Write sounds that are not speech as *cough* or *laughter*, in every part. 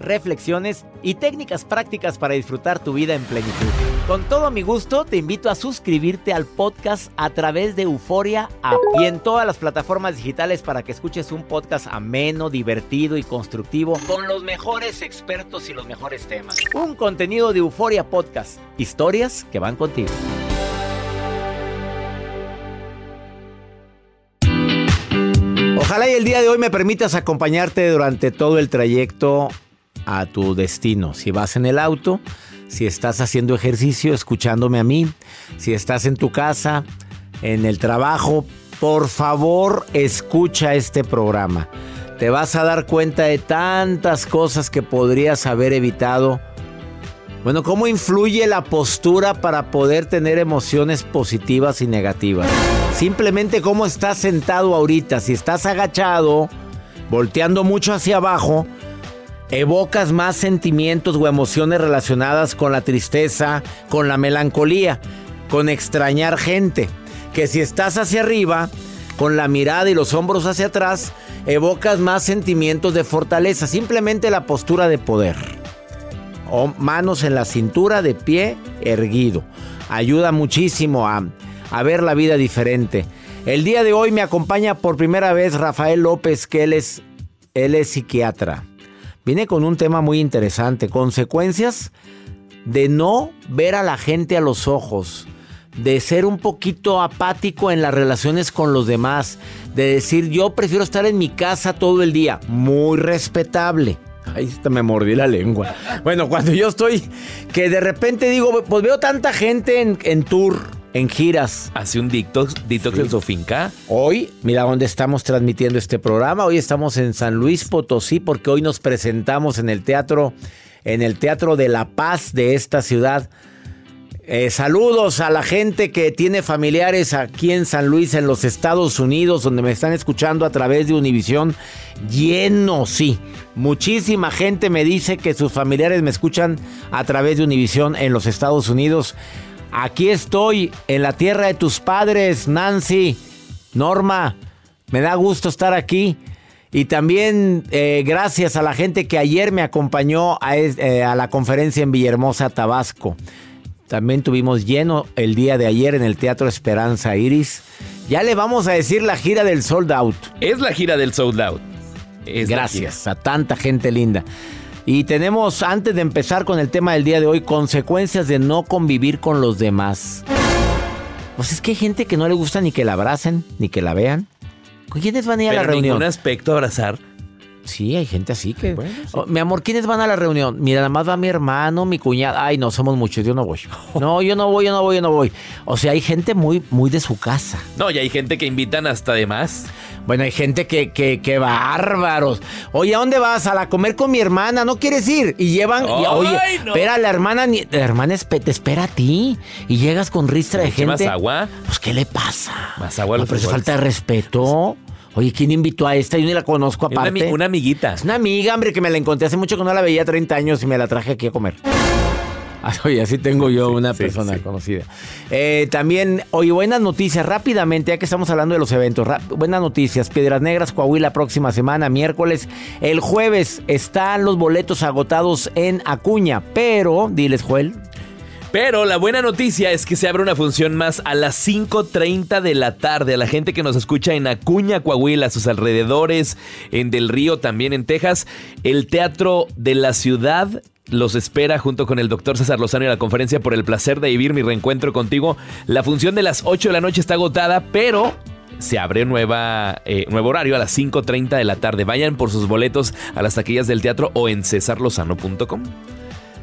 reflexiones y técnicas prácticas para disfrutar tu vida en plenitud. Con todo mi gusto, te invito a suscribirte al podcast a través de Euforia App y en todas las plataformas digitales para que escuches un podcast ameno, divertido y constructivo con los mejores expertos y los mejores temas. Un contenido de Euforia Podcast, historias que van contigo. Ojalá y el día de hoy me permitas acompañarte durante todo el trayecto a tu destino. Si vas en el auto, si estás haciendo ejercicio, escuchándome a mí, si estás en tu casa, en el trabajo, por favor escucha este programa. Te vas a dar cuenta de tantas cosas que podrías haber evitado. Bueno, ¿cómo influye la postura para poder tener emociones positivas y negativas? Simplemente cómo estás sentado ahorita. Si estás agachado, volteando mucho hacia abajo, evocas más sentimientos o emociones relacionadas con la tristeza, con la melancolía, con extrañar gente. Que si estás hacia arriba, con la mirada y los hombros hacia atrás, evocas más sentimientos de fortaleza. Simplemente la postura de poder. O manos en la cintura, de pie, erguido. Ayuda muchísimo a ver la vida diferente. El día de hoy me acompaña por primera vez Rafael López, que es, él es psiquiatra. Viene con un tema muy interesante, consecuencias de no ver a la gente a los ojos, de ser un poquito apático en las relaciones con los demás, de decir yo prefiero estar en mi casa todo el día, muy respetable. Ahí me mordí la lengua. Bueno, cuando yo estoy, que de repente digo, pues veo tanta gente en, en tour, en giras. Hace un detox, detox en su finca. Hoy, mira dónde estamos transmitiendo este programa. Hoy estamos en San Luis Potosí porque hoy nos presentamos en el teatro, en el Teatro de la Paz de esta ciudad. Eh, saludos a la gente que tiene familiares aquí en San Luis, en los Estados Unidos, donde me están escuchando a través de Univisión. Lleno, sí. Muchísima gente me dice que sus familiares me escuchan a través de Univisión en los Estados Unidos. Aquí estoy, en la tierra de tus padres, Nancy, Norma. Me da gusto estar aquí. Y también eh, gracias a la gente que ayer me acompañó a, eh, a, la conferencia en Villahermosa, Tabasco. También tuvimos lleno el día de ayer en el Teatro Esperanza Iris. Ya le vamos a decir la gira del Sold Out. Es la gira del Sold Out. Es gracias a tanta gente linda. Y tenemos, antes de empezar con el tema del día de hoy, consecuencias de no convivir con los demás. Pues es que hay gente que no le gusta ni que la abracen, ni que la vean. ¿Con quiénes van a ir Pero a la reunión? ningún aspecto abrazar. Sí, hay gente así que. Bueno, sí. oh, mi amor, ¿quiénes van a la reunión? Mira, nada más va mi hermano, mi cuñada. Ay, no, somos muchos, yo no voy. *laughs* No, yo no voy, yo no voy, yo no voy. O sea, hay gente muy, muy de su casa. No, y hay gente que invitan hasta de más. Bueno, hay gente que, que, que bárbaros. Oye, ¿a dónde vas? A la comer con mi hermana, ¿no quieres ir? Y llevan, y, oye, no. espera, la hermana, ni- la hermana te espera a ti. Y llegas con ristra de ¿Qué gente. más agua? Pues, ¿qué le pasa? Más agua a No, pero es falta de respeto. Oye, ¿quién invitó a esta? Yo ni la conozco Una, aparte. ami- una amiguita. Es una amiga, hombre, que me la encontré hace mucho que no la veía 30 años y me la traje aquí a comer. Ah, Oye, así tengo yo Sí, una sí, persona sí. conocida. Eh, también, oye, buenas noticias, rápidamente, ya que estamos hablando de los eventos. buenas noticias, Piedras Negras, Coahuila, próxima semana, miércoles. El jueves están los boletos agotados en Acuña, pero, diles, Joel. Pero la buena noticia es que se abre una función más a las 5.30 de la tarde. A la gente que nos escucha en Acuña, Coahuila, a sus alrededores, en Del Río, también en Texas. El Teatro de la Ciudad los espera junto con el doctor César Lozano y la conferencia por el placer de vivir mi reencuentro contigo. La función de las 8 de la noche está agotada, pero se abre nueva, eh, nuevo horario a las 5.30 de la tarde. Vayan por sus boletos a las taquillas del teatro o en cesarlozano.com.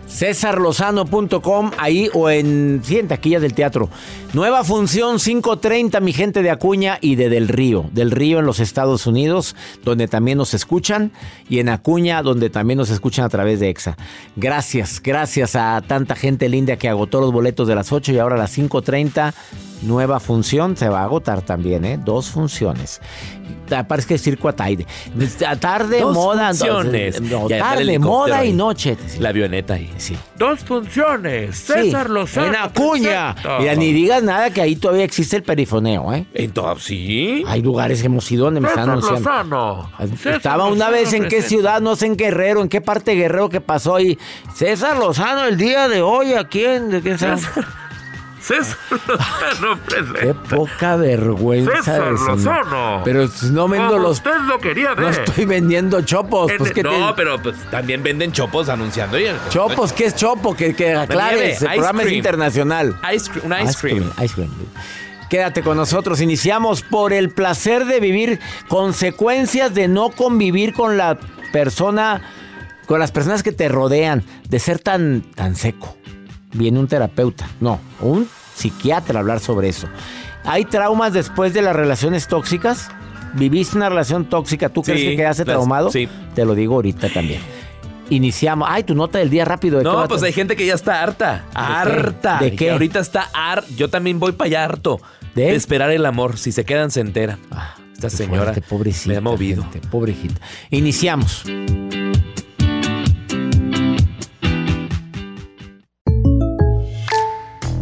cesarlozano.com ahí o en, sí, en taquillas del teatro. Nueva función 5.30, mi gente de Acuña y de Del Río. Del Río en los Estados Unidos, donde también nos escuchan, y en Acuña, donde también nos escuchan a través de EXA. Gracias, gracias a tanta gente linda que agotó los boletos de las 8 y ahora a las 5.30. Nueva función, se va a agotar también, ¿eh? Dos funciones. Parece que es circo Ataide. Tarde, Dos moda. funciones. No, Ya, tarde, moda y ahí. noche. La avioneta ahí. Sí. Dos funciones. Sí, En Acuña. Mira, ni digas nada que ahí todavía existe el perifoneo, ¿eh? Entonces, sí. Hay lugares que hemos ido donde me están anunciando. Estaba una vez en qué ciudad, no sé en Guerrero, en qué parte de Guerrero que pasó y César Lozano el día de hoy, ¿a quién? ¿De qué sabe? César Lozano *laughs* Qué poca vergüenza. César. Lozano. Pero no vendo los... usted lo quería No ver. estoy vendiendo chopos. Pues, ¿qué no, te- pero pues también venden chopos anunciando. y- Chopos, ¿qué es chopo? Que, que aclares, el programa es cream. internacional. Ice cream, un ice, cream. Ice cream. Quédate con nosotros. Iniciamos por el placer de vivir, consecuencias de no convivir con la persona, con las personas que te rodean, de ser tan, tan seco. Viene un terapeuta, no, un psiquiatra a hablar sobre eso. ¿Hay traumas después de las relaciones tóxicas? ¿Viviste una relación tóxica? ¿Tú crees que quedaste las- traumado? sí. Te lo digo ahorita también. Iniciamos. Ay, tu nota del día rápido. ¿de No, pues hay gente que ya está harta. Harta. ¿De Que qué? ahorita está harta. Yo también voy para allá harto. ¿De? ¿De? esperar el amor. Si se quedan, se enteran. Ah, Esta señora fuerte, pobrecita, me ha movido. gente, pobrecita. Iniciamos.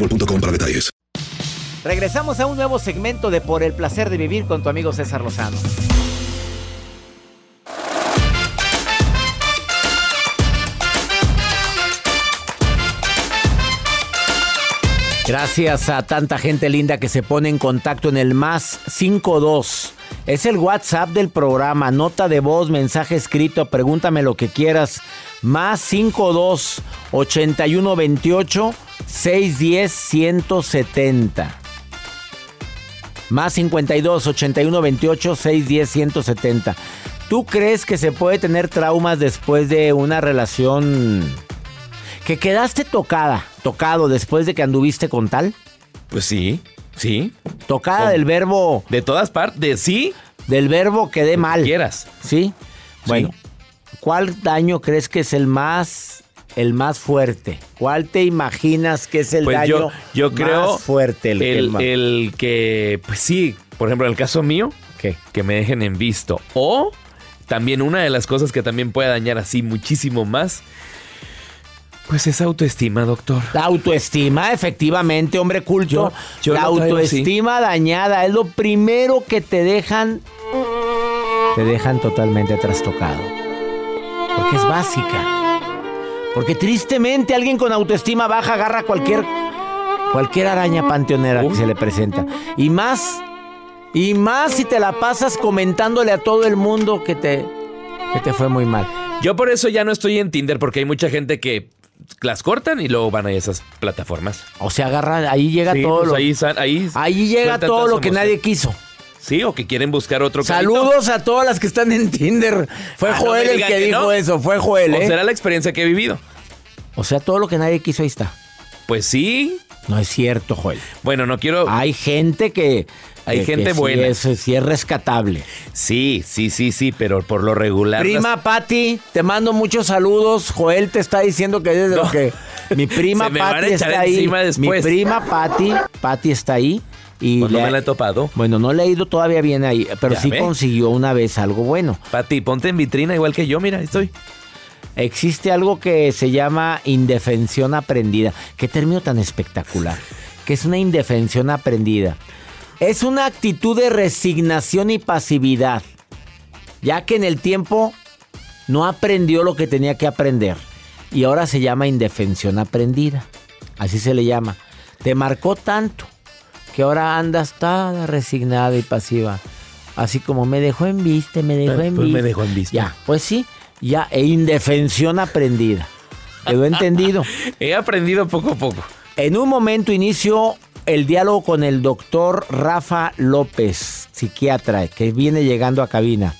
boostmobile.com para detalles. Regresamos a un nuevo segmento de Por el placer de vivir con tu amigo César Lozano. Gracias a tanta gente linda que se pone en contacto en el más 52. Es el WhatsApp del programa, nota de voz, mensaje escrito, pregúntame lo que quieras. Más 52 81 28 610 170. Más 52 81 28 610 170. ¿Tú crees que se puede tener traumas después de una relación que quedaste tocada, tocado después de que anduviste con tal? Pues sí, sí. Tocada del verbo De todas partes, sí. del verbo quedé mal. Quieras. ¿Sí? Bueno, ¿cuál daño crees que es el más el más fuerte? ¿Cuál te imaginas que es el Pues daño yo, yo creo más fuerte? El, que el, que, pues sí, por ejemplo, en el caso mío, ¿Qué? que me dejen en visto. O también una de las cosas que también puede dañar así muchísimo más, pues es autoestima, doctor. La autoestima, efectivamente, hombre culto. Yo- yo la autoestima dañada es lo primero que te dejan. Te dejan totalmente trastocado. Porque es básica. Porque tristemente alguien con autoestima baja agarra cualquier. Cualquier araña panteonera que se le presenta. Y más. Y más si te la pasas comentándole a todo el mundo que te. que te fue muy mal. Yo por eso ya no estoy en Tinder porque hay mucha gente que las cortan y luego van a esas plataformas. O sea, agarra, ahí llega Sí, todo pues lo. ahí, san- ahí, Ahí llega todo lo que emoción. nadie quiso. Sí, o que quieren buscar otro carito. Saludos a todas las que están en Tinder. Fue Ah, Joel el que, que dijo no. eso, fue Joel, O ¿eh? será la experiencia que he vivido. O sea, todo lo que nadie quiso ahí está. Pues sí. No es cierto, Joel. Bueno, no quiero. Hay gente que. Hay que- gente que sí buena. es- Sí, es rescatable. Sí, sí, sí, sí, pero por lo regular. Prima Patti, te mando muchos saludos. Joel te está diciendo que es de lo que. Mi *laughs* prima Patti está ahí. después. Mi prima Patti, Patti está ahí. Y Pues no le- me la he topado. Bueno, no le he ido todavía bien ahí, pero Ya sí ve. consiguió una vez algo bueno. Pati, ponte en vitrina igual que yo, mira, ahí estoy. Existe algo que se llama indefensión aprendida. Qué término tan espectacular. Que es una indefensión aprendida. Es una actitud de resignación y pasividad. Ya que en el tiempo no aprendió lo que tenía que aprender. Y ahora se llama indefensión aprendida. Así se le llama. Te marcó tanto que ahora andas toda resignada y pasiva. Así como me dejó en viste, me dejó en Pues me viste. dejó en vista. Ya, pues sí, ya, e indefensión aprendida. ¿Quedó entendido? *laughs* He aprendido poco a poco. En un momento inicio el diálogo con el doctor Rafa López, psiquiatra, que viene llegando a cabina.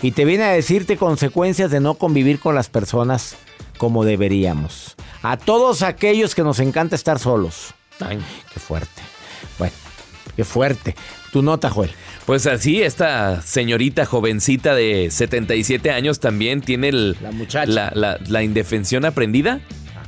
Y te viene a decirte consecuencias de no convivir con las personas como deberíamos. A todos aquellos que nos encanta estar solos. Ay. Qué fuerte. Qué fuerte. Tu nota, Joel. Pues así, esta señorita jovencita de 77 años también tiene el- La muchacha. la, la- la indefensión aprendida.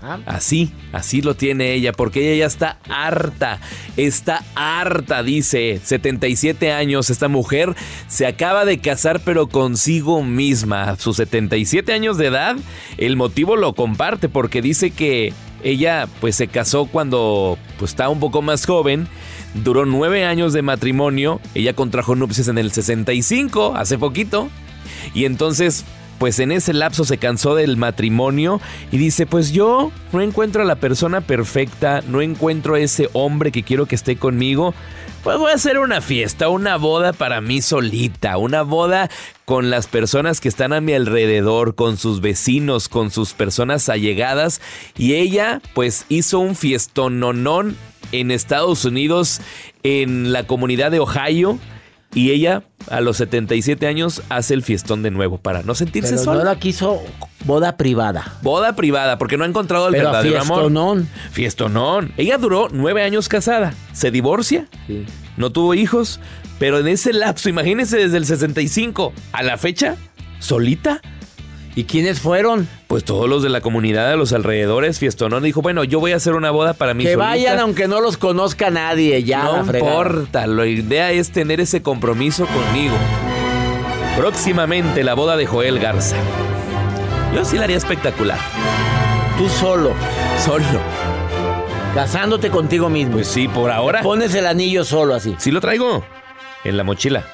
Ajá. Así, así lo tiene ella, porque ella ya está harta, está harta, dice, 77 años, esta mujer se acaba de casar pero consigo misma, a sus 77 años de edad, el motivo lo comparte porque dice que ella pues se casó cuando pues estaba un poco más joven, duró nueve años de matrimonio, ella contrajo nupcias en el 65, hace poquito, y entonces, pues en ese lapso se cansó del matrimonio y dice, pues yo no encuentro a la persona perfecta, no encuentro a ese hombre que quiero que esté conmigo. Pues voy a hacer una fiesta, una boda para mí solita, una boda con las personas que están a mi alrededor, con sus vecinos, con sus personas allegadas. Y ella pues hizo un fiestononón en Estados Unidos, en la comunidad de Ohio. Y ella, a los 77 años, hace el fiestón de nuevo para no sentirse Pero sola. no la quiso boda privada. Boda privada, porque no ha encontrado el Pero verdadero amor. fiestonón. Fiestonón. Ella duró nueve años casada. Se divorcia. Sí. No tuvo hijos. Pero en ese lapso, imagínense desde el 65 a la fecha, solita. ¿Y quiénes fueron? Pues todos los de la comunidad de los alrededores, Fiestonón dijo, bueno, yo voy a hacer una boda para mí Que solita. vayan aunque no los conozca nadie, ya. no la importa, la idea es tener ese compromiso conmigo. Próximamente la boda de Joel Garza. Yo sí la haría espectacular. Tú solo, Solo. casándote contigo mismo. Pues sí, por ahora. Pones el anillo solo así. Sí lo traigo. En la mochila.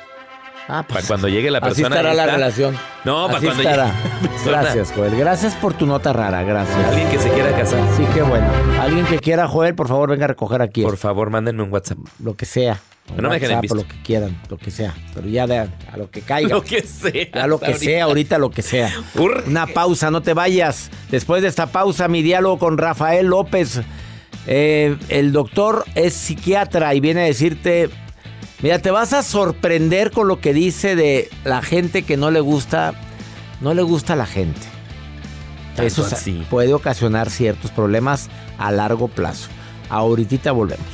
Ah, Para cuando llegue la Así persona. estará ahí la relación. No, para Así cuando estará. llegue la *laughs* persona. Gracias, Joel. Gracias por tu nota rara, gracias. Alguien que se quiera casar. Sí, qué bueno. Alguien que quiera, Joel, por favor, venga a recoger aquí. Por favor, mándenme un WhatsApp. Lo que sea. No me dejen en visto. Lo que quieran, lo que sea. Pero ya de, a lo que caiga. *laughs* Lo que sea. Ya lo que ahorita. sea, ahorita lo que sea. Urge. Una pausa, no te vayas. Después de esta pausa, mi diálogo con Rafael López. Eh, el doctor es psiquiatra y viene a decirte, mira, te vas a sorprender con lo que dice de la gente que no le gusta, no le gusta a la gente. Tanto Eso así. puede ocasionar ciertos problemas a largo plazo. Ahorita volvemos.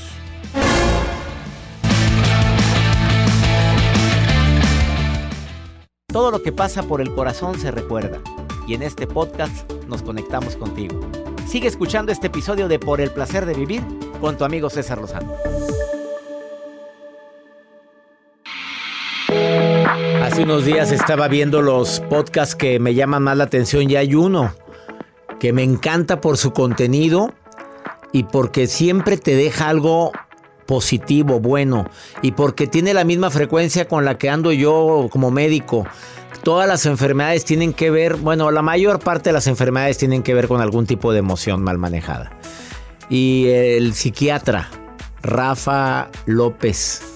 Todo lo que pasa por el corazón se recuerda. Y en este podcast nos conectamos contigo. Sigue escuchando este episodio de Por el placer de vivir con tu amigo César Lozano. Hace unos días estaba viendo los podcasts que me llaman más la atención y hay uno que me encanta por su contenido y porque siempre te deja algo positivo, bueno, y porque tiene la misma frecuencia con la que ando yo como médico. Todas las enfermedades tienen que ver, bueno, la mayor parte de las enfermedades tienen que ver con algún tipo de emoción mal manejada. Y el psiquiatra Rafa López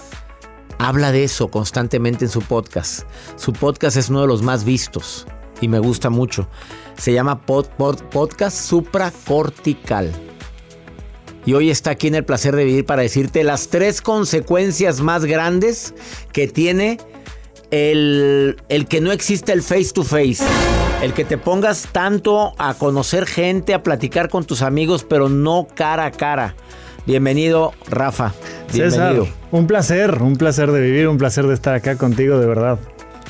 habla de eso constantemente en su podcast. Su podcast es uno de los más vistos y me gusta mucho. Se llama Podcast Supracortical. Y hoy está aquí en el placer de vivir para decirte las tres consecuencias más grandes que tiene el, el que no existe el face to face. El que te pongas tanto a conocer gente, a platicar con tus amigos, pero no cara a cara. Bienvenido, Rafa. Bienvenido. César, un placer, un placer de vivir, un placer de estar acá contigo, de verdad.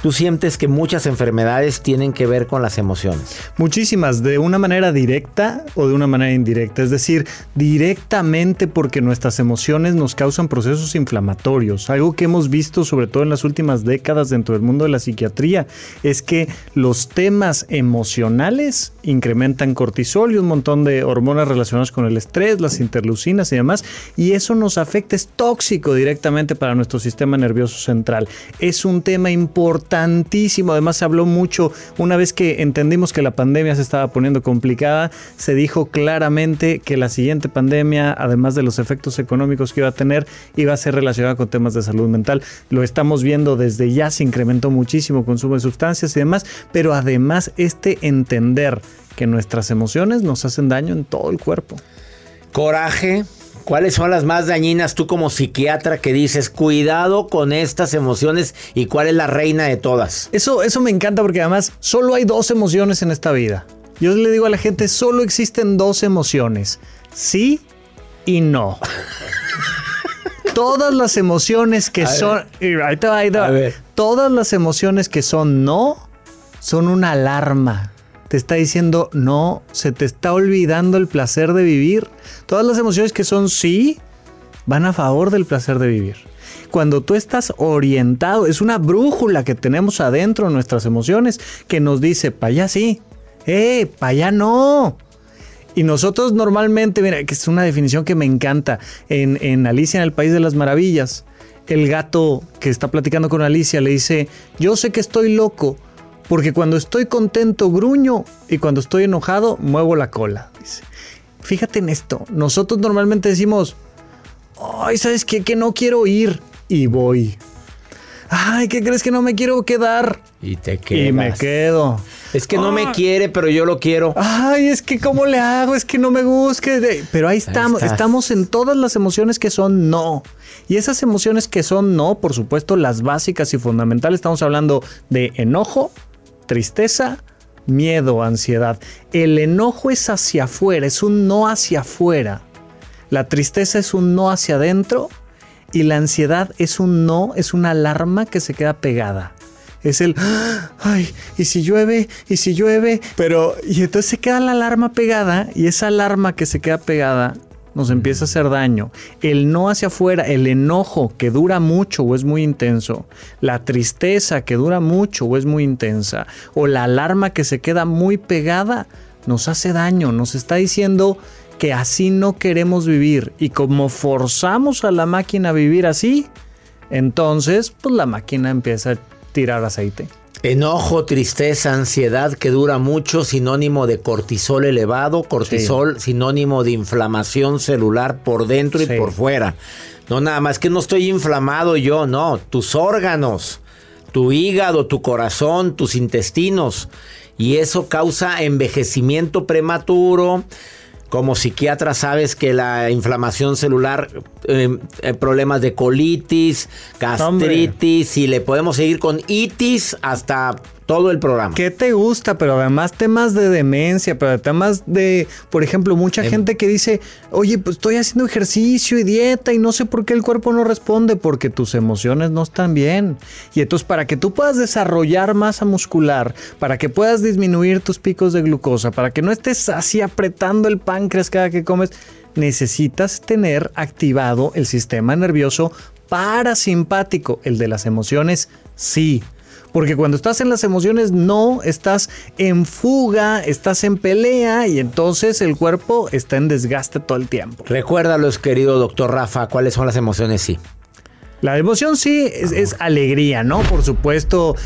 ¿Tú sientes que muchas enfermedades tienen que ver con las emociones? Muchísimas, de una manera directa o de una manera indirecta. Es decir, directamente porque nuestras emociones nos causan procesos inflamatorios. Algo que hemos visto sobre todo en las últimas décadas dentro del mundo de la psiquiatría es que los temas emocionales incrementan cortisol y un montón de hormonas relacionadas con el estrés, las interleucinas y demás. Y eso nos afecta, es tóxico directamente para nuestro sistema nervioso central. Es un tema importante tantísimo. Además, se habló mucho una vez que entendimos que la pandemia se estaba poniendo complicada. Se dijo claramente que la siguiente pandemia, además de los efectos económicos que iba a tener, iba a ser relacionada con temas de salud mental. Lo estamos viendo desde ya, se incrementó muchísimo consumo de sustancias y demás, pero además este entender que nuestras emociones nos hacen daño en todo el cuerpo. Coraje, ¿Cuáles son las más dañinas tú como psiquiatra que dices, cuidado con estas emociones y cuál es la reina de todas? Eso, eso me encanta porque además solo hay dos emociones en esta vida. Yo le digo a la gente, solo existen dos emociones, sí y no. *laughs* Todas las emociones que son... Ahí te va, ahí te va. Todas las emociones que son no son una alarma te está diciendo, no, se te está olvidando el placer de vivir. Todas las emociones que son sí van a favor del placer de vivir. Cuando tú estás orientado, es una brújula que tenemos adentro de nuestras emociones que nos dice, para allá sí, eh, para allá no. Y nosotros normalmente, mira, que es una definición que me encanta, en, en Alicia en el País de las Maravillas, el gato que está platicando con Alicia le dice, yo sé que estoy loco, porque cuando estoy contento gruño y cuando estoy enojado muevo la cola. Fíjate en esto. Nosotros normalmente decimos, ay, ¿sabes qué? Que no quiero ir y voy. Ay, ¿qué crees que no me quiero quedar? Y te quedas. Y me quedo. Es que no me ah. quiere, pero yo lo quiero. Ay, es que ¿cómo le hago? Es que no me gusta. Pero ahí estamos. estamos en todas las emociones que son no. Y esas emociones que son no, por supuesto, las básicas y fundamentales. Estamos hablando de enojo, tristeza, miedo, ansiedad. El enojo es hacia afuera, es un no hacia afuera. La tristeza es un no hacia adentro y la ansiedad es un no, es una alarma que se queda pegada. Es el, ay, y si llueve, y si llueve, pero, y entonces se queda la alarma pegada y esa alarma que se queda pegada nos empieza a hacer daño. El no hacia afuera, el enojo que dura mucho o es muy intenso, la tristeza que dura mucho o es muy intensa, o la alarma que se queda muy pegada, nos hace daño, nos está diciendo que así no queremos vivir. Y como forzamos a la máquina a vivir así, entonces pues la máquina empieza a tirar aceite. Enojo, tristeza, ansiedad que dura mucho, sinónimo de cortisol elevado, cortisol sinónimo de inflamación celular por dentro y por fuera. No nada más que no estoy inflamado yo, no, tus órganos, tu hígado, tu corazón, tus intestinos. Y eso causa envejecimiento prematuro, como psiquiatra sabes que la inflamación celular, eh, eh, problemas de colitis, gastritis, y le podemos seguir con itis hasta todo el programa. ¿Qué te gusta? Pero además temas de demencia, pero temas de, por ejemplo, mucha em. gente que dice, oye, pues estoy haciendo ejercicio y dieta y no sé por qué el cuerpo no responde, porque tus emociones no están bien. Y entonces para que tú puedas desarrollar masa muscular, para que puedas disminuir tus picos de glucosa, para que no estés así apretando el páncreas cada que comes, necesitas tener activado el sistema nervioso parasimpático, el de las emociones, sí Porque cuando estás en las emociones, no, estás en fuga, estás en pelea y entonces el cuerpo está en desgaste todo el tiempo. Recuérdalos, querido doctor Rafa, cuáles son las emociones, sí. La emoción sí es, alegría, ¿no? Por supuesto,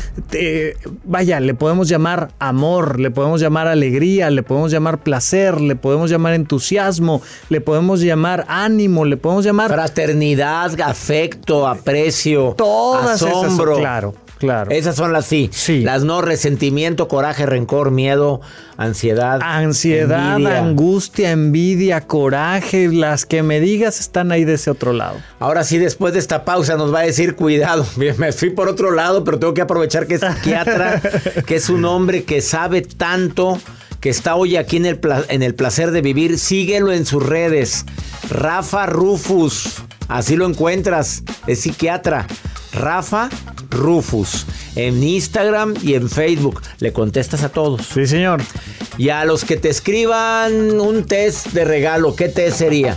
vaya, le podemos llamar amor, le podemos llamar alegría, le podemos llamar placer, le podemos llamar entusiasmo, le podemos llamar ánimo, le podemos llamar... Fraternidad, afecto, aprecio, Todas asombro. Esas, claro. Claro. Esas son las sí. Sí. Las no, resentimiento, coraje, rencor, miedo, ansiedad. Ansiedad, angustia, envidia, coraje. Las que me digas están ahí de ese otro lado. Ahora sí, después de esta pausa nos va a decir, cuidado, *laughs* me fui por otro lado, pero tengo que aprovechar que es psiquiatra, *laughs* que es un hombre que sabe tanto que está hoy aquí en el, en el placer de vivir. Síguelo en sus redes. Rafa Rufus. Así lo encuentras. Es psiquiatra. Rafa Rufus. En Instagram y en Facebook. Le contestas a todos. Sí, señor. Y a los que te escriban un test de regalo, ¿qué test sería?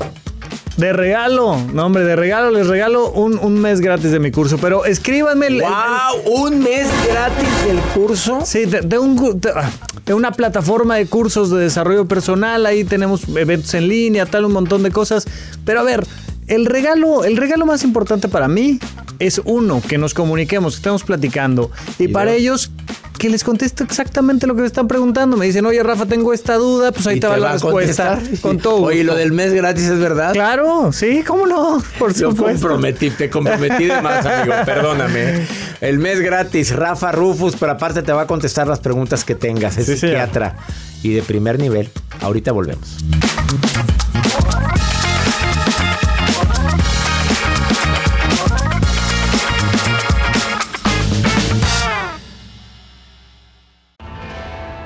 De regalo, no hombre, de regalo les regalo un, mes gratis de mi curso, pero escríbanme. ¡Wow! ¿Un mes gratis del curso? Sí, de, un, ah, de, una plataforma de cursos de desarrollo personal, ahí tenemos eventos en línea, tal, un montón de cosas. Pero a ver, el regalo, el regalo más importante para mí es uno, que nos comuniquemos, que estemos platicando. Y, para ellos, que les contesto exactamente lo que me están preguntando. Me dicen, oye, Rafa, tengo esta duda, pues ahí te, va la respuesta. *laughs* Con todo. Oye, lo del mes gratis es verdad? Claro, sí, cómo no. Por Yo comprometí, te comprometí de más, amigo, *laughs* perdóname. El mes gratis, Rafa Rufus, pero aparte te va a contestar las preguntas que tengas. Es psiquiatra y de primer nivel. Ahorita volvemos.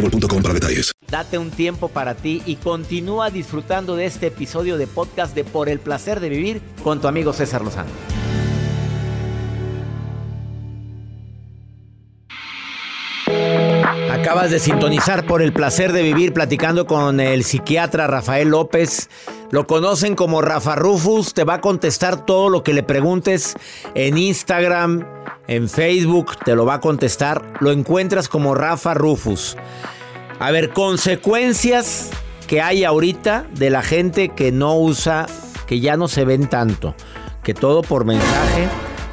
boostmobile para detalles. Date un tiempo para ti y continúa disfrutando de este episodio de podcast de Por el placer de vivir con tu amigo César Lozano. Acabas de sintonizar por el placer de vivir platicando con el psiquiatra Rafael López. Lo conocen como Rafa Rufus. Te va a contestar todo lo que le preguntes en Instagram, en Facebook. Te lo va a contestar. Lo encuentras como Rafa Rufus. A ver, consecuencias que hay ahorita de la gente que no usa, que ya no se ven tanto. Que todo por mensaje,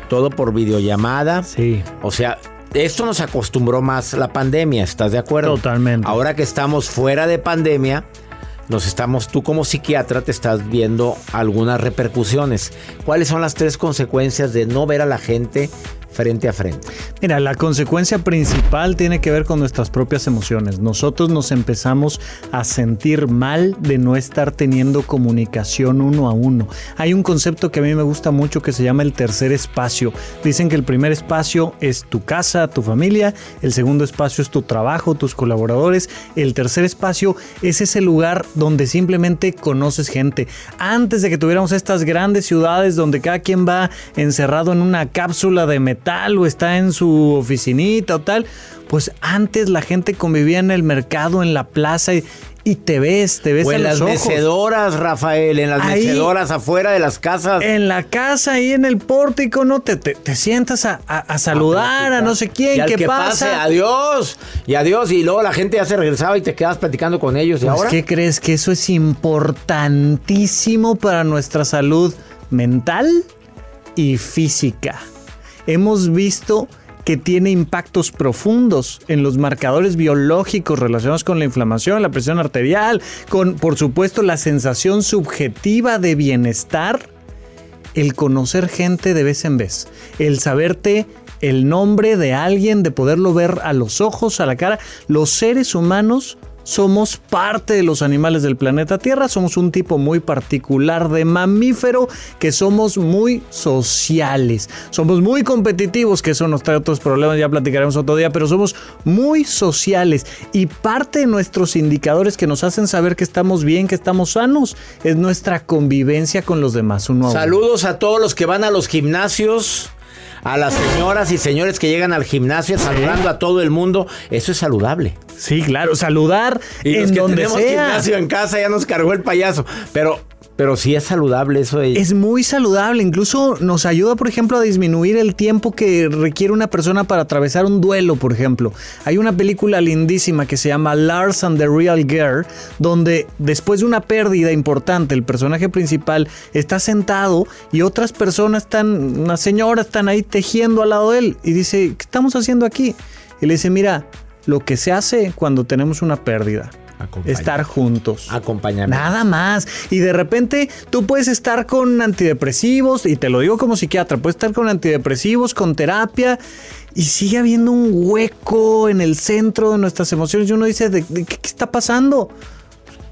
todo por videollamada. Sí. O sea, esto nos acostumbró más la pandemia, ¿estás de acuerdo? Totalmente. Ahora que estamos fuera de pandemia, nos estamos, tú como psiquiatra te estás viendo algunas repercusiones. ¿Cuáles son las tres consecuencias de no ver a la gente frente a frente. Mira, la consecuencia principal tiene que ver con nuestras propias emociones. Nosotros nos empezamos a sentir mal de no estar teniendo comunicación uno a uno. Hay un concepto que a mí me gusta mucho que se llama el tercer espacio. Dicen que el primer espacio es tu casa, tu familia, el segundo espacio es tu trabajo, tus colaboradores, el tercer espacio es ese lugar donde simplemente conoces gente. Antes de que tuviéramos estas grandes ciudades donde cada quien va encerrado en una cápsula de metal, tal o está en su oficinita o tal, pues antes la gente convivía en el mercado, en la plaza y, te ves, te ves en las mecedoras, Rafael, en las mecedoras afuera de las casas. En la casa, ahí en el pórtico, ¿no? Te, te, sientas a, saludar a, no sé quién, ¿qué que pasa? Pase, adiós, y adiós, y luego la gente ya se regresaba y te quedas platicando con ellos. ¿Y pues, ahora? ¿Qué crees? Que eso es importantísimo para nuestra salud mental y física hemos visto que tiene impactos profundos en los marcadores biológicos relacionados con la inflamación, la presión arterial, con por supuesto la sensación subjetiva de bienestar, el conocer gente de vez en vez, el saberte el nombre de alguien, de poderlo ver a los ojos, a la cara. Los seres humanos somos parte de los animales del planeta Tierra, somos un tipo muy particular de mamífero que somos muy sociales, somos muy competitivos, que eso nos trae otros problemas, ya platicaremos otro día, pero somos muy sociales. Y parte de nuestros indicadores que nos hacen saber que estamos bien, que estamos sanos, es nuestra convivencia con los demás. Saludos a todos los que van a los gimnasios a las señoras y señores que llegan al gimnasio saludando a todo el mundo. Eso es saludable. Sí, claro, saludar y en donde tenemos gimnasio en casa ya nos cargó el payaso, pero pero sí es saludable eso. Es muy saludable. Incluso nos ayuda, por ejemplo, a disminuir el tiempo que requiere una persona para atravesar un duelo, por ejemplo. Hay una película lindísima que se llama Lars and the Real Girl, donde después de una pérdida importante, el personaje principal está sentado y otras personas están, una señora están ahí tejiendo al lado de él y dice, ¿qué estamos haciendo aquí? Y le dice, mira, lo que se hace cuando tenemos una pérdida Estar juntos. Acompañamiento. Nada más. Y de repente tú puedes estar con antidepresivos, y te lo digo como psiquiatra, puedes estar con antidepresivos, con terapia, y sigue habiendo un hueco en el centro de nuestras emociones. Y uno dice, ¿de, qué, está pasando?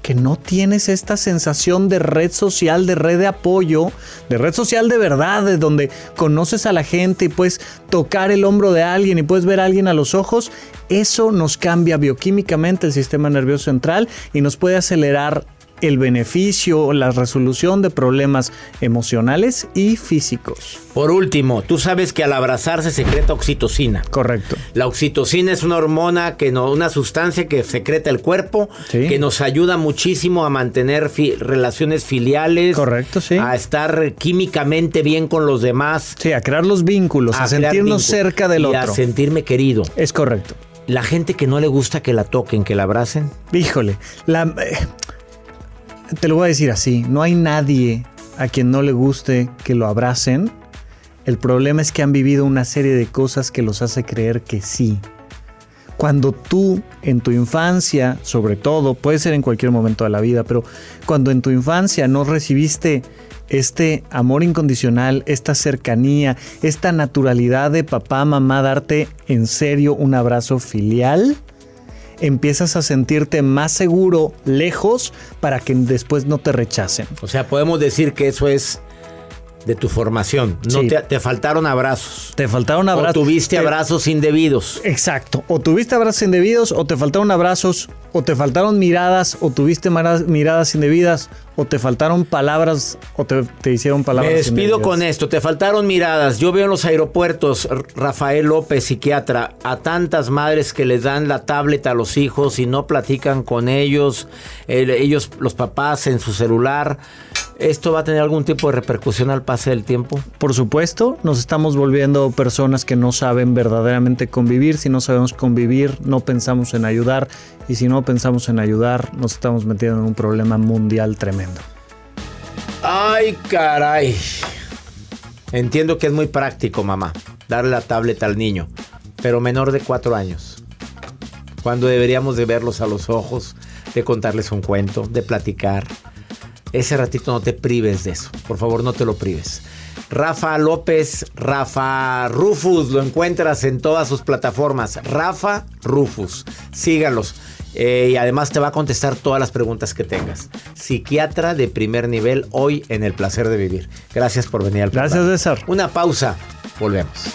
Que no tienes esta sensación de red social, de red de apoyo, de red social de verdad, de donde conoces a la gente y puedes tocar el hombro de alguien y puedes ver a alguien a los ojos, eso nos cambia bioquímicamente el sistema nervioso central y nos puede acelerar el beneficio, la resolución de problemas emocionales y físicos. Por último, tú sabes que al abrazarse secreta oxitocina. Correcto. La oxitocina es una hormona que no, una sustancia que secreta el cuerpo, que nos ayuda muchísimo a mantener relaciones filiales. Correcto, sí. A estar químicamente bien con los demás. Sí, a crear los vínculos, a, sentirnos cerca del otro. A sentirme querido. Es correcto. La gente que no le gusta que la toquen, que la abracen. Híjole, la, eh, te lo voy a decir así, no hay nadie a quien no le guste que lo abracen. El problema es que han vivido una serie de cosas que los hace creer que sí. Cuando tú en tu infancia, sobre todo, puede ser en cualquier momento de la vida, pero cuando en tu infancia no recibiste este amor incondicional, esta cercanía, esta naturalidad de papá, mamá, darte en serio un abrazo filial, empiezas a sentirte más seguro lejos para que después no te rechacen. O sea, podemos decir que eso es de tu formación. No te, faltaron abrazos. Te faltaron abrazos. O tuviste abrazos indebidos. Exacto. O tuviste abrazos indebidos, o te faltaron abrazos, o te faltaron miradas, o tuviste miradas indebidas, o te faltaron palabras, o te, hicieron palabras. Me despido con esto. Te faltaron miradas. Yo veo en los aeropuertos, Rafael López, psiquiatra, a tantas madres que les dan la tablet a los hijos y no platican con ellos, ellos, los papás en su celular. ¿Esto va a tener algún tipo de repercusión al pase del tiempo? Por supuesto, nos estamos volviendo personas que no saben verdaderamente convivir. Si no sabemos convivir, no pensamos en ayudar. Y si no pensamos en ayudar, nos estamos metiendo en un problema mundial tremendo. Ay, caray. Entiendo que es muy práctico, mamá, darle la tableta al niño, pero menor de cuatro años. Cuando deberíamos de verlos a los ojos, de contarles un cuento, de platicar ese ratito no te prives de eso. Por favor, no te lo prives. Rafa López, Rafa Rufus, lo encuentras en todas sus plataformas. Rafa Rufus, sígalos. Eh, y además te va a contestar todas las preguntas que tengas. Psiquiatra de primer nivel hoy en El Placer de Vivir. Gracias por venir al programa. Gracias, César. Una pausa. Volvemos.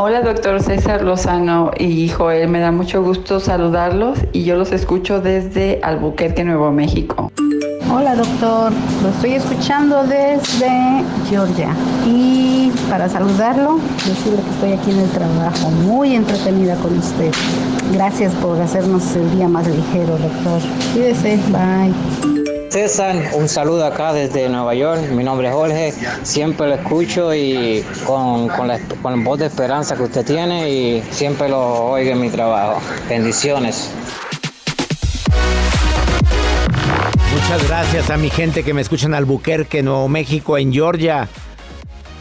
Hola, doctor César Lozano y Joel, me da mucho gusto saludarlos y yo los escucho desde Albuquerque, Nuevo México. Hola doctor, lo estoy escuchando desde Georgia y para saludarlo, decirle que estoy aquí en el trabajo, muy entretenida con usted. Gracias por hacernos el día más ligero, doctor. Cuídese, bye. César, un saludo acá desde Nueva York. Mi nombre es Jorge. Siempre lo escucho y con, con, la, con voz de esperanza que usted tiene y siempre lo oigo en mi trabajo. Bendiciones. Muchas gracias a mi gente que me escucha en Albuquerque, Nuevo México, en Georgia.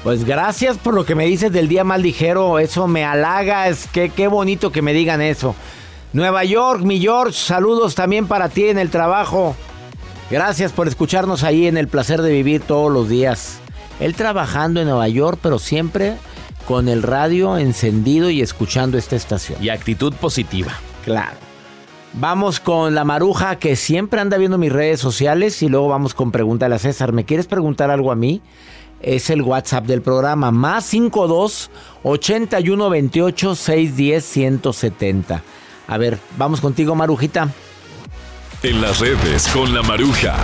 Pues gracias por lo que me dices del día más ligero. Eso me halaga. Es que qué bonito que me digan eso. Nueva York, mi George, saludos también para ti en el trabajo. Gracias por escucharnos ahí en el placer de vivir todos los días. Él trabajando en Nueva York, pero siempre con el radio encendido y escuchando esta estación. Y actitud positiva. Claro. Vamos con la maruja que siempre anda viendo mis redes sociales y luego vamos con Pregúntale a César. ¿Me quieres preguntar algo a mí? Es el WhatsApp del programa, más 52 81 28 610 170. A ver, vamos contigo, Marujita. En las redes con la Maruja.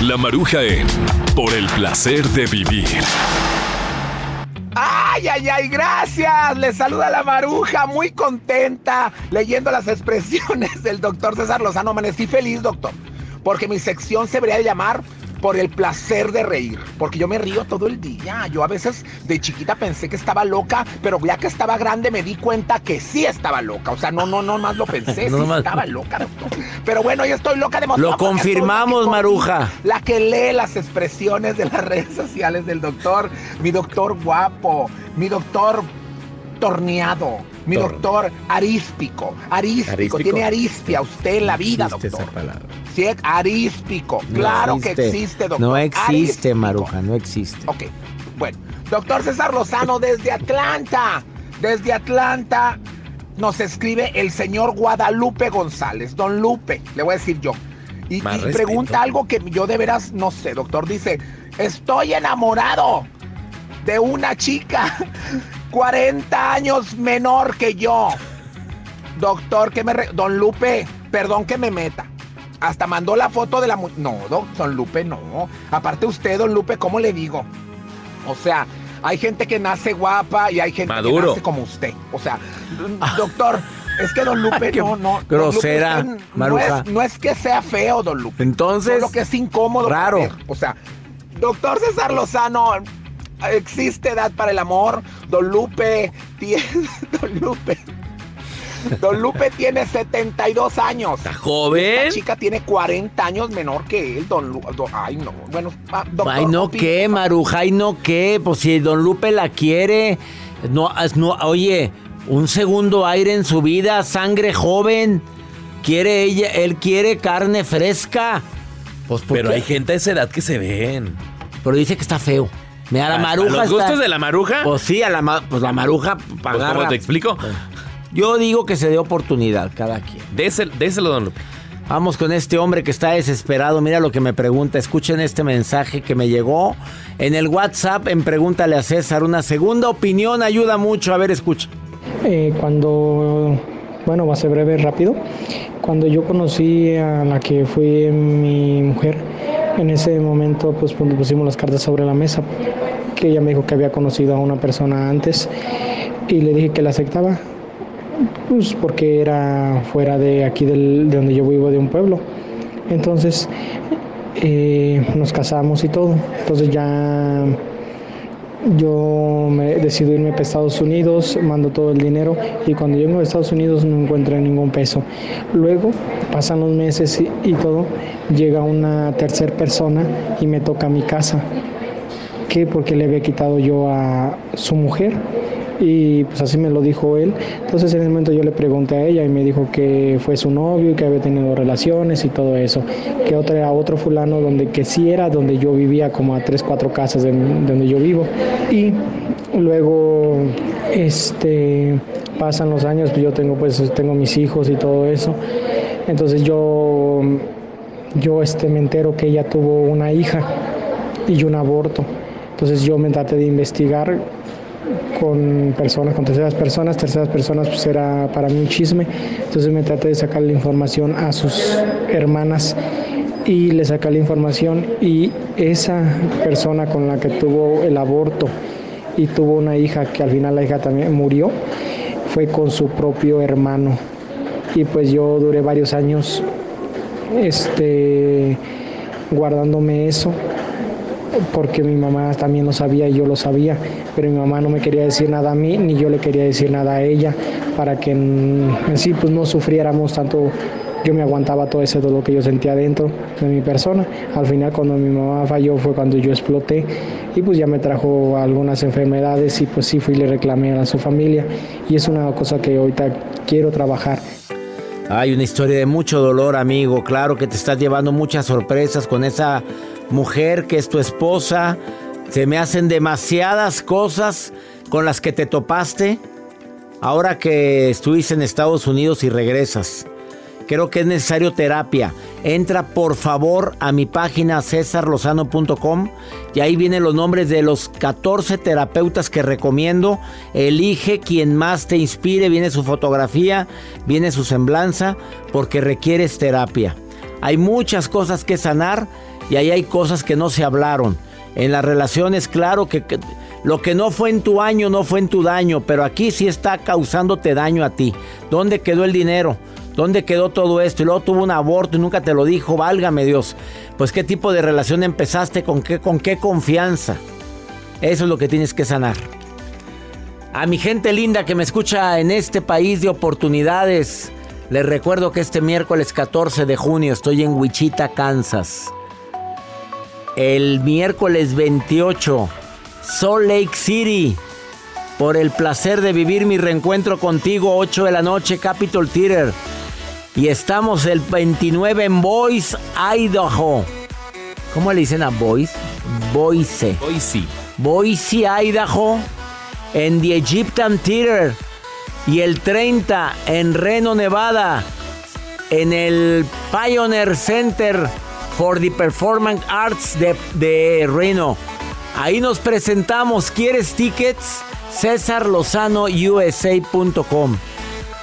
La Maruja en Por el placer de vivir. ¡Ay, ay, ay! Gracias. Les saluda la maruja, muy contenta, leyendo las *laughs* expresiones del doctor César Lozano. Amanecí feliz, doctor, porque mi sección se debería llamar por el placer de reír, porque yo me río todo el día. Yo a veces de chiquita pensé que estaba loca, pero ya que estaba grande me di cuenta que sí estaba loca. O sea, no, no, no más lo pensé, *laughs* sí estaba loca, doctor. Pero bueno, yo estoy loca de Lo confirmamos, Maruja. La que lee las expresiones de las *laughs* redes sociales del doctor, mi doctor guapo, mi doctor torneado, mi doctor aríspico, aríspico, tiene arispia usted en la vida, doctor. Sí, aríspico, claro que existe, doctor. No existe, Maruja, no existe. Ok, bueno, doctor César Lozano desde Atlanta, desde Atlanta nos escribe el señor Guadalupe González, don Lupe, le voy a decir yo. Y, y pregunta algo que yo de veras no sé, doctor. Dice, estoy enamorado de una chica 40 años menor que yo. Doctor, que me... Don Lupe, perdón que me meta. Hasta mandó la foto de la... No, don Lupe, no. Aparte usted, don Lupe, ¿cómo le digo? O sea, hay gente que nace guapa y hay gente que nace como usted. O sea, doctor, es que don Lupe no, no. Grosera, no, es, no, es, que sea feo, don Lupe. Entonces. Solo que es incómodo. Raro. O sea, doctor César Lozano, existe edad para el amor. Don Lupe tiene. *laughs* Don Lupe. Don Lupe tiene 72 años. ¿Está joven? La chica tiene 40 años menor que él, Don Lupe. Ay, no. Bueno, ah, Ay, no, ¿qué, Maruja? Ay, no, ¿qué? Pues si Don Lupe la quiere. No, no, oye, un segundo aire en su vida, sangre joven. Quiere ella, él quiere carne fresca. Pues Pero hay gente de esa edad que se ven. Pero dice que está feo. Mira, la ¿A- a maruja. los gustos de la maruja? Pues sí, a la, ma- pues la maruja Pues, pagar. ¿Cómo te explico? Yo digo que se dé oportunidad cada quien. Déselo, déselo, don Lupe. Vamos con este hombre que está desesperado. Mira lo que me pregunta. Escuchen este mensaje que me llegó en el WhatsApp en Pregúntale a César. Una segunda opinión ayuda mucho. A ver, escucha. Eh, cuando, bueno, va a ser breve, rápido. Cuando yo conocí a la que fue mi mujer, en ese momento pues pusimos las cartas sobre la mesa, que ella me dijo que había conocido a una persona antes y le dije que la aceptaba, pues porque era fuera de aquí del- de donde yo vivo, de un pueblo. Entonces eh, nos casamos y todo. Entonces ya yo me decido irme para Estados Unidos, mando todo el dinero y cuando llego a Estados Unidos no encuentro ningún peso. Luego pasan los meses y, todo, llega una tercera persona y me toca mi casa. ¿Qué? Porque le había quitado yo a su mujer y pues así me lo dijo él. Entonces en ese momento yo le pregunté a ella y me dijo que fue su novio y que había tenido relaciones y todo eso. Que otro era otro fulano donde que sí era donde yo vivía como a tres, cuatro casas de donde yo vivo. Y luego este pasan los años, pues yo tengo pues tengo mis hijos y todo eso. Entonces yo yo este me entero que ella tuvo una hija y un aborto. Entonces yo me traté de investigar con personas, con terceras personas, terceras personas pues era para mí un chisme, entonces me traté de sacar la información a sus hermanas y le saqué la información y esa persona con la que tuvo el aborto y tuvo una hija que al final la hija también murió, fue con su propio hermano. Y pues yo duré varios años este, guardándome eso porque mi mamá también lo sabía y yo lo sabía, pero mi mamá no me quería decir nada a mí ni yo le quería decir nada a ella para que en, sí pues no sufriéramos tanto yo me aguantaba todo ese dolor que yo sentía dentro de mi persona. Al final cuando mi mamá falló fue cuando yo exploté y pues ya me trajo algunas enfermedades y pues sí fui y le reclamé a su familia y es una cosa que ahorita quiero trabajar. Hay una historia de mucho dolor, amigo. Claro que te estás llevando muchas sorpresas con esa mujer que es tu esposa. Se me hacen demasiadas cosas con las que te topaste ahora que estuviste en Estados Unidos y regresas. Creo que es necesario terapia. Entra por favor a mi página cesarlozano.com y ahí vienen los nombres de los 14 terapeutas que recomiendo. Elige quien más te inspire, viene su fotografía, viene su semblanza, porque requieres terapia. Hay muchas cosas que sanar y ahí hay cosas que no se hablaron. En las relaciones, claro que, lo que no fue en tu año no fue en tu daño, pero aquí sí está causándote daño a ti. ¿Dónde quedó el dinero? ¿Dónde quedó todo esto? Y luego tuvo un aborto y nunca te lo dijo, válgame Dios. Pues qué tipo de relación empezaste, con qué, con qué confianza. Eso es lo que tienes que sanar. A mi gente linda que me escucha en este país de oportunidades, les recuerdo que este miércoles 14 de junio estoy en Wichita, Kansas. El miércoles 28, Salt Lake City. Por el placer de vivir mi reencuentro contigo, 8 de la noche, Capitol Theater. Y estamos el 29 en Boise, Idaho. ¿Cómo le dicen a Boise? Boise. Boise. Boise, Idaho. En The Egyptian Theater. Y el 30 en Reno, Nevada. En el Pioneer Center for the Performance Arts de, de Reno. Ahí nos presentamos. ¿Quieres tickets? CesarLozanoUSA.com.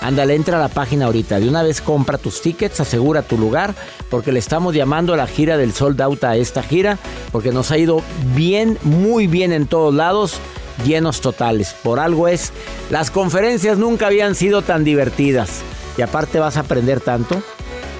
Ándale, entra a la página ahorita. De una vez compra tus tickets, asegura tu lugar, porque le estamos llamando a la gira del Sold Out a esta gira, porque nos ha ido bien, muy bien en todos lados, llenos totales. Por algo es, las conferencias nunca habían sido tan divertidas. Y aparte vas a aprender tanto.